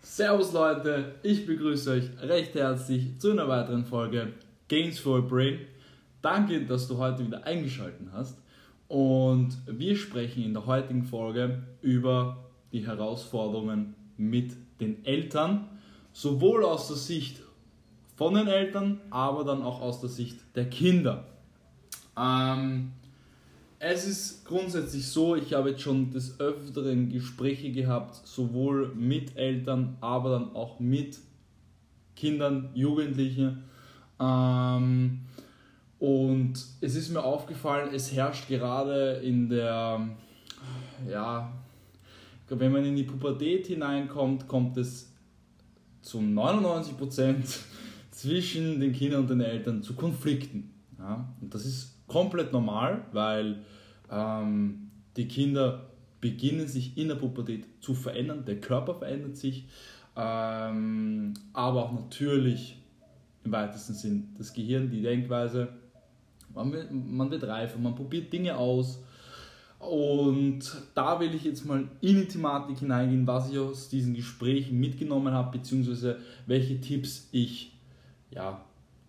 Servus Leute, ich begrüße euch recht herzlich zu einer weiteren Folge Games for Brain. Danke, dass du heute wieder eingeschaltet hast. Und wir sprechen in der heutigen Folge über die Herausforderungen mit den Eltern, sowohl aus der Sicht von den Eltern, aber dann auch aus der Sicht der Kinder. Ähm, es ist grundsätzlich so, ich habe jetzt schon des Öfteren Gespräche gehabt, sowohl mit Eltern, aber dann auch mit Kindern, Jugendlichen. Ähm, und es ist mir aufgefallen, es herrscht gerade in der, ja, wenn man in die Pubertät hineinkommt, kommt es zu 99% zwischen den Kindern und den Eltern zu Konflikten. Ja? Und das ist komplett normal, weil ähm, die Kinder beginnen sich in der Pubertät zu verändern, der Körper verändert sich, ähm, aber auch natürlich im weitesten Sinn das Gehirn, die Denkweise. Man wird, man wird reifer, man probiert Dinge aus. Und da will ich jetzt mal in die Thematik hineingehen, was ich aus diesen Gesprächen mitgenommen habe, beziehungsweise welche Tipps ich ja,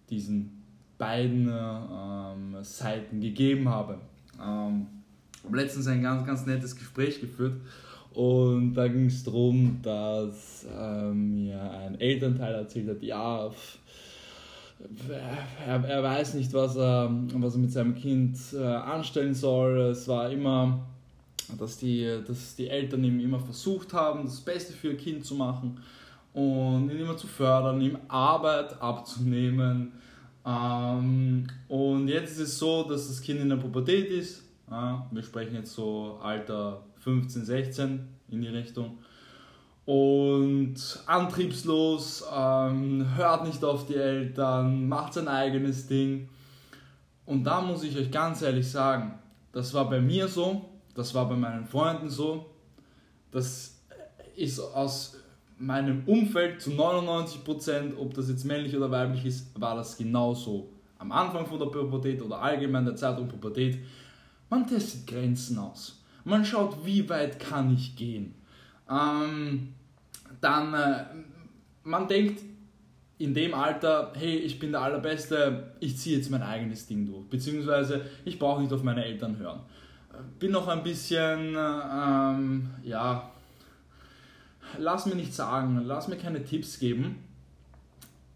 diesen beiden ähm, Seiten gegeben habe. Ähm, habe letztens ein ganz, ganz nettes Gespräch geführt und da ging es darum, dass ähm, mir ein Elternteil erzählt hat, ja, er, er weiß nicht, was er, was er mit seinem Kind äh, anstellen soll. Es war immer, dass die, dass die Eltern ihm immer versucht haben, das Beste für ihr Kind zu machen und ihn immer zu fördern, ihm Arbeit abzunehmen. Ähm, und jetzt ist es so, dass das Kind in der Pubertät ist. Ja, wir sprechen jetzt so Alter 15, 16 in die Richtung. Und antriebslos, ähm, hört nicht auf die Eltern, macht sein eigenes Ding. Und da muss ich euch ganz ehrlich sagen, das war bei mir so, das war bei meinen Freunden so, das ist aus meinem Umfeld zu 99%, ob das jetzt männlich oder weiblich ist, war das genauso. Am Anfang von der Pubertät oder allgemein der Zeit um Pubertät, man testet Grenzen aus. Man schaut, wie weit kann ich gehen. Ähm, dann, äh, man denkt in dem Alter, hey, ich bin der Allerbeste, ich ziehe jetzt mein eigenes Ding durch. Beziehungsweise, ich brauche nicht auf meine Eltern hören. Bin noch ein bisschen, ähm, ja, lass mir nichts sagen, lass mir keine Tipps geben.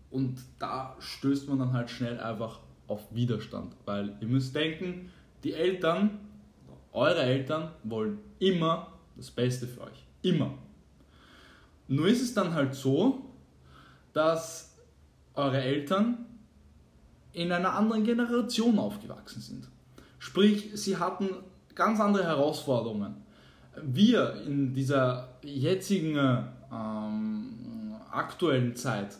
Und da stößt man dann halt schnell einfach auf Widerstand, weil ihr müsst denken, die Eltern, eure Eltern wollen immer das Beste für euch. Immer. Nur ist es dann halt so, dass eure Eltern in einer anderen Generation aufgewachsen sind. Sprich, sie hatten ganz andere Herausforderungen wir in dieser jetzigen ähm, aktuellen Zeit,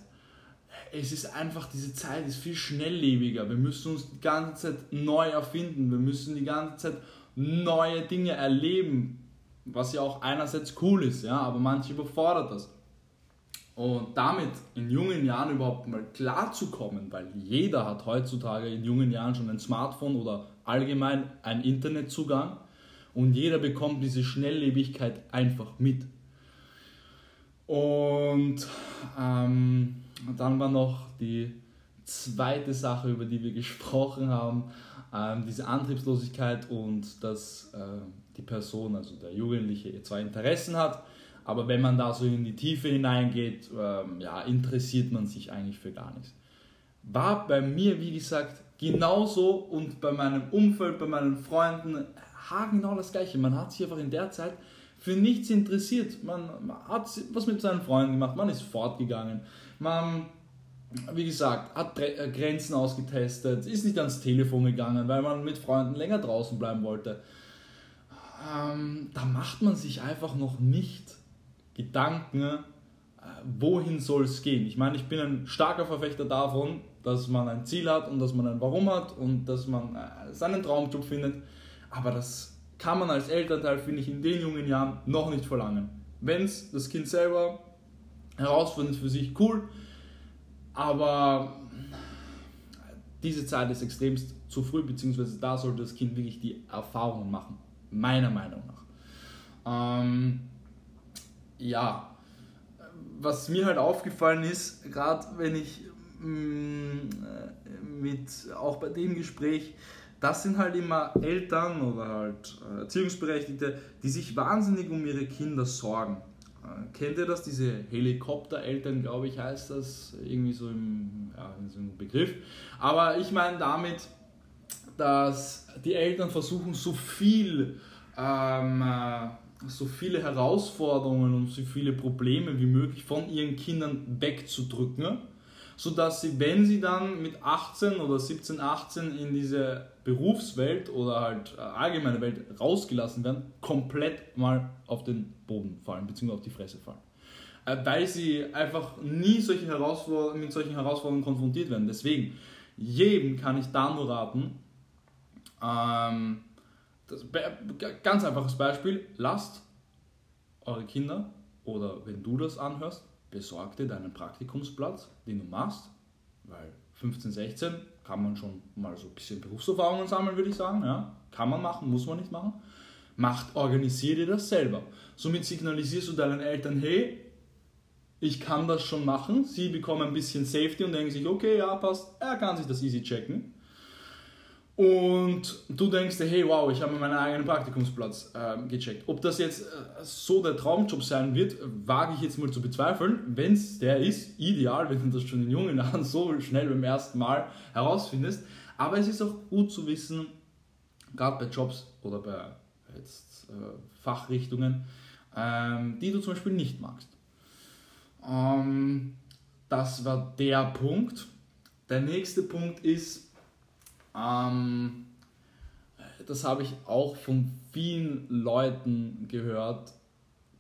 es ist einfach, diese Zeit ist viel schnelllebiger. Wir müssen uns die ganze Zeit neu erfinden. Wir müssen die ganze Zeit neue Dinge erleben, was ja auch einerseits cool ist, ja, aber manche überfordert das. Und damit in jungen Jahren überhaupt mal klarzukommen, weil jeder hat heutzutage in jungen Jahren schon ein Smartphone oder allgemein einen Internetzugang und jeder bekommt diese Schnelllebigkeit einfach mit. Und ähm, dann war noch die zweite Sache, über die wir gesprochen haben, ähm, diese Antriebslosigkeit und dass äh, die Person, also der Jugendliche, zwar Interessen hat, aber wenn man da so in die Tiefe hineingeht, ähm, ja, interessiert man sich eigentlich für gar nichts. War bei mir, wie gesagt, genauso und bei meinem Umfeld, bei meinen Freunden haargenau das Gleiche. Man hat sich einfach in der Zeit für nichts interessiert. Man, hat was mit seinen Freunden gemacht, man ist fortgegangen. Man, wie gesagt, hat äh, Grenzen ausgetestet, ist nicht ans Telefon gegangen, weil man mit Freunden länger draußen bleiben wollte. Ähm, da macht man sich einfach noch nicht Gedanken, äh, wohin soll es gehen. Ich meine, ich bin ein starker Verfechter davon, dass man ein Ziel hat und dass man ein Warum hat und dass man äh, seinen Traumjob findet. Aber das kann man als Elternteil, finde ich, in den jungen Jahren noch nicht verlangen. Wenn es das Kind selber herausfindet für sich, cool. Aber diese Zeit ist extremst zu früh, beziehungsweise da sollte das Kind wirklich die Erfahrungen machen, meiner Meinung nach. Ähm, ja, was mir halt aufgefallen ist, gerade wenn ich mh, mm, mit, auch bei dem Gespräch, das sind halt immer Eltern oder halt äh, Erziehungsberechtigte, die sich wahnsinnig um ihre Kinder sorgen. Äh, kennt ihr das? Diese Helikoptereltern, glaube ich, heißt das irgendwie so im, ja, so im Begriff. Aber ich meine damit, dass die Eltern versuchen, so viel, ähm, äh, so viele Herausforderungen und so viele Probleme wie möglich von ihren Kindern wegzudrücken sodass sie, wenn sie dann mit 18 oder 17, 18 in diese Berufswelt oder halt äh, allgemeine Welt rausgelassen werden, komplett mal auf den Boden fallen, beziehungsweise auf die Fresse fallen. Äh, weil sie einfach nie solche Herausforderungen, mit solchen Herausforderungen konfrontiert werden. Deswegen, jedem kann ich da nur raten, ähm, das, ganz einfaches Beispiel, lasst eure Kinder oder wenn du das anhörst, besorg dir deinen Praktikumsplatz, den du machst, weil 15, 16 kann man schon mal so ein bisschen Berufserfahrungen sammeln, würde ich sagen. Ja? Kann man machen, muss man nicht machen. Macht, organisier dir das selber. Somit signalisierst du deinen Eltern, hey, ich kann das schon machen. Sie bekommen ein bisschen Safety und denken sich, okay, ja, passt, er kann sich das easy checken. Und du denkst dir, hey, wow, ich habe meinen eigenen Praktikumsplatz äh, gecheckt. Ob das jetzt äh, so der Traumjob sein wird, wage ich jetzt mal zu bezweifeln. Wenn es der ist, ideal, wenn du das schon in jungen Jahren so schnell beim ersten Mal herausfindest. Aber es ist auch gut zu wissen, gerade bei Jobs oder bei jetzt, äh, Fachrichtungen, ähm, die du zum Beispiel nicht magst. Ähm, das war der Punkt. Der nächste Punkt ist, ähm, das habe ich auch von vielen Leuten gehört,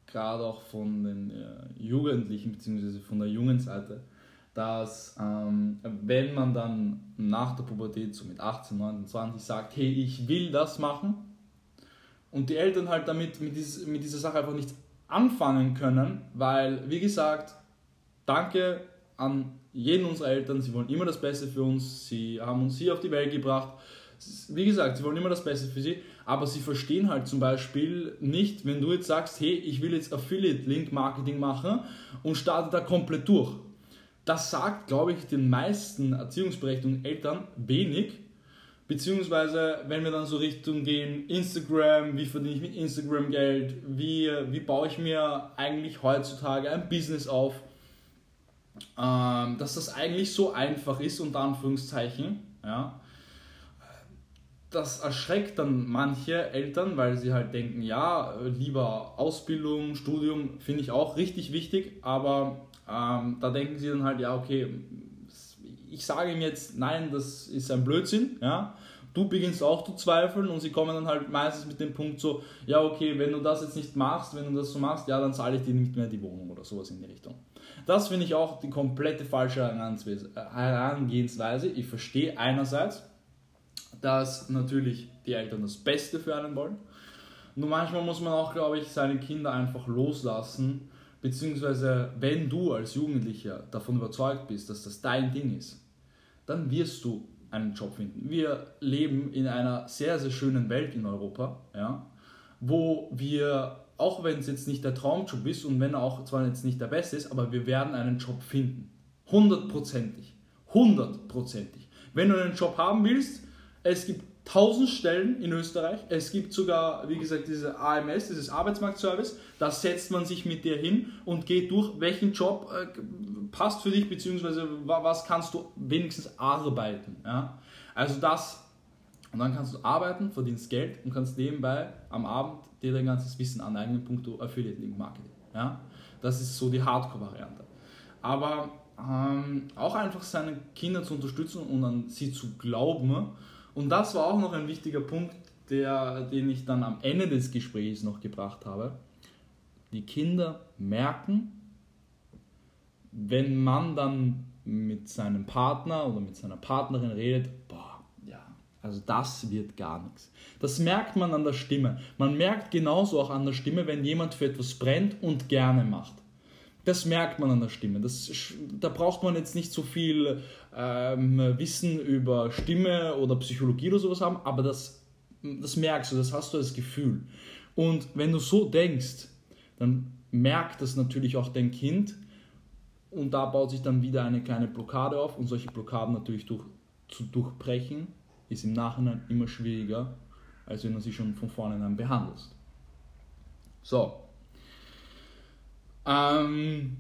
gerade auch von den äh, Jugendlichen bzw. von der jungen Seite, dass ähm, wenn man dann nach der Pubertät, so mit 18, 19, 20, sagt, hey, ich will das machen und die Eltern halt damit mit, dieses, mit dieser Sache einfach nichts anfangen können, weil, wie gesagt, danke an jeden unserer Eltern, sie wollen immer das Beste für uns, sie haben uns hier auf die Welt gebracht. Wie gesagt, sie wollen immer das Beste für sie, aber sie verstehen halt zum Beispiel nicht, wenn du jetzt sagst, hey, ich will jetzt Affiliate-Link-Marketing machen und starte da komplett durch. Das sagt, glaube ich, den meisten erziehungsberechtigten Eltern wenig, beziehungsweise wenn wir dann so Richtung gehen, Instagram, wie verdiene ich mit Instagram Geld, wie, wie baue ich mir eigentlich heutzutage ein Business auf, ähm, dass das eigentlich so einfach ist, unter Anführungszeichen. Ja. Das erschreckt dann manche Eltern, weil sie halt denken, ja, lieber Ausbildung, Studium finde ich auch richtig wichtig, aber ähm, da denken sie dann halt, ja, okay, ich sage ihm jetzt, nein, das ist ein Blödsinn, ja. Du beginnst auch zu zweifeln und sie kommen dann halt meistens mit dem Punkt so, ja, okay, wenn du das jetzt nicht machst, wenn du das so machst, ja, dann zahle ich dir nicht mehr die Wohnung oder sowas in die Richtung. Das finde ich auch die komplette falsche Herangehensweise. Ich verstehe einerseits, dass natürlich die Eltern das Beste für einen wollen. Nur manchmal muss man auch, glaube ich, seine Kinder einfach loslassen, beziehungsweise wenn du als Jugendlicher davon überzeugt bist, dass das dein Ding ist, dann wirst du einen Job finden. Wir leben in einer sehr, sehr schönen Welt in Europa, ja, wo wir auch wenn es jetzt nicht der Traumjob ist und wenn er auch zwar jetzt nicht der beste ist, aber wir werden einen Job finden. Hundertprozentig. Hundertprozentig. Wenn du einen Job haben willst, es gibt tausend Stellen in Österreich. Es gibt sogar, wie gesagt, diese AMS, dieses Arbeitsmarktservice. Da setzt man sich mit dir hin und geht durch, welchen Job äh, passt für dich, beziehungsweise was kannst du wenigstens arbeiten. Ja? Also das, und dann kannst du arbeiten, verdienst Geld und kannst nebenbei am Abend dir dein ganzes Wissen aneignen, punkto Affiliate Link Marketing. Ja? Das ist so die Hardcore-Variante. Aber ähm, auch einfach seine Kinder zu unterstützen und an sie zu glauben. Und das war auch noch ein wichtiger Punkt, der, den ich dann am Ende des Gesprächs noch gebracht habe. Die Kinder merken, wenn man dann mit seinem Partner oder mit seiner Partnerin redet, boah, also das wird gar nichts. Das merkt man an der Stimme. Man merkt genauso auch an der Stimme, wenn jemand für etwas brennt und gerne macht. Das merkt man an der Stimme. Das, da braucht man jetzt nicht so viel ähm, Wissen über Stimme oder Psychologie oder sowas haben, aber das, das merkst du, das hast du als Gefühl. Und wenn du so denkst, dann merkt das natürlich auch dein Kind und da baut sich dann wieder eine kleine Blockade auf und solche Blockaden natürlich durch, zu durchbrechen ist im Nachhinein immer schwieriger, als wenn du sie schon von vornherein behandelst. So, ähm,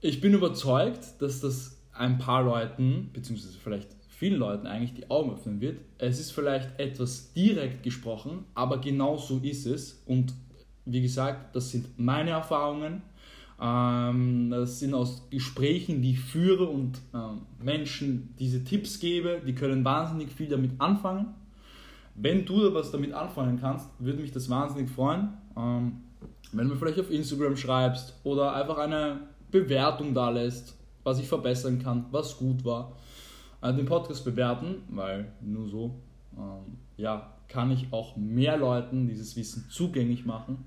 ich bin überzeugt, dass das ein paar Leuten, beziehungsweise vielleicht vielen Leuten eigentlich die Augen öffnen wird. Es ist vielleicht etwas direkt gesprochen, aber genau so ist es. Und wie gesagt, das sind meine Erfahrungen. Ähm, das sind aus Gesprächen, die ich führe und ähm, Menschen diese Tipps gebe, die können wahnsinnig viel damit anfangen. Wenn du was damit anfangen kannst, würde mich das wahnsinnig freuen. Wenn du mir vielleicht auf Instagram schreibst oder einfach eine Bewertung da lässt, was ich verbessern kann, was gut war, äh, den Podcast bewerten, weil nur so ähm, ja, kann ich auch mehr Leuten dieses Wissen zugänglich machen.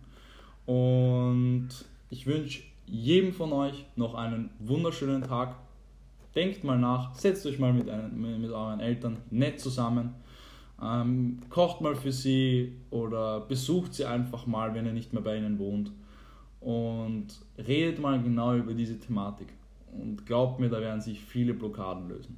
Und ich wünsche jedem von euch noch einen wunderschönen Tag. Denkt mal nach, setzt euch mal mit, einen, mit euren Eltern nett zusammen ähm, kocht mal für sie oder besucht sie einfach mal, wenn ihr nicht mehr bei ihnen wohnt. Und redet mal genau über diese Thematik. Und glaubt mir, da werden sich viele Blockaden lösen.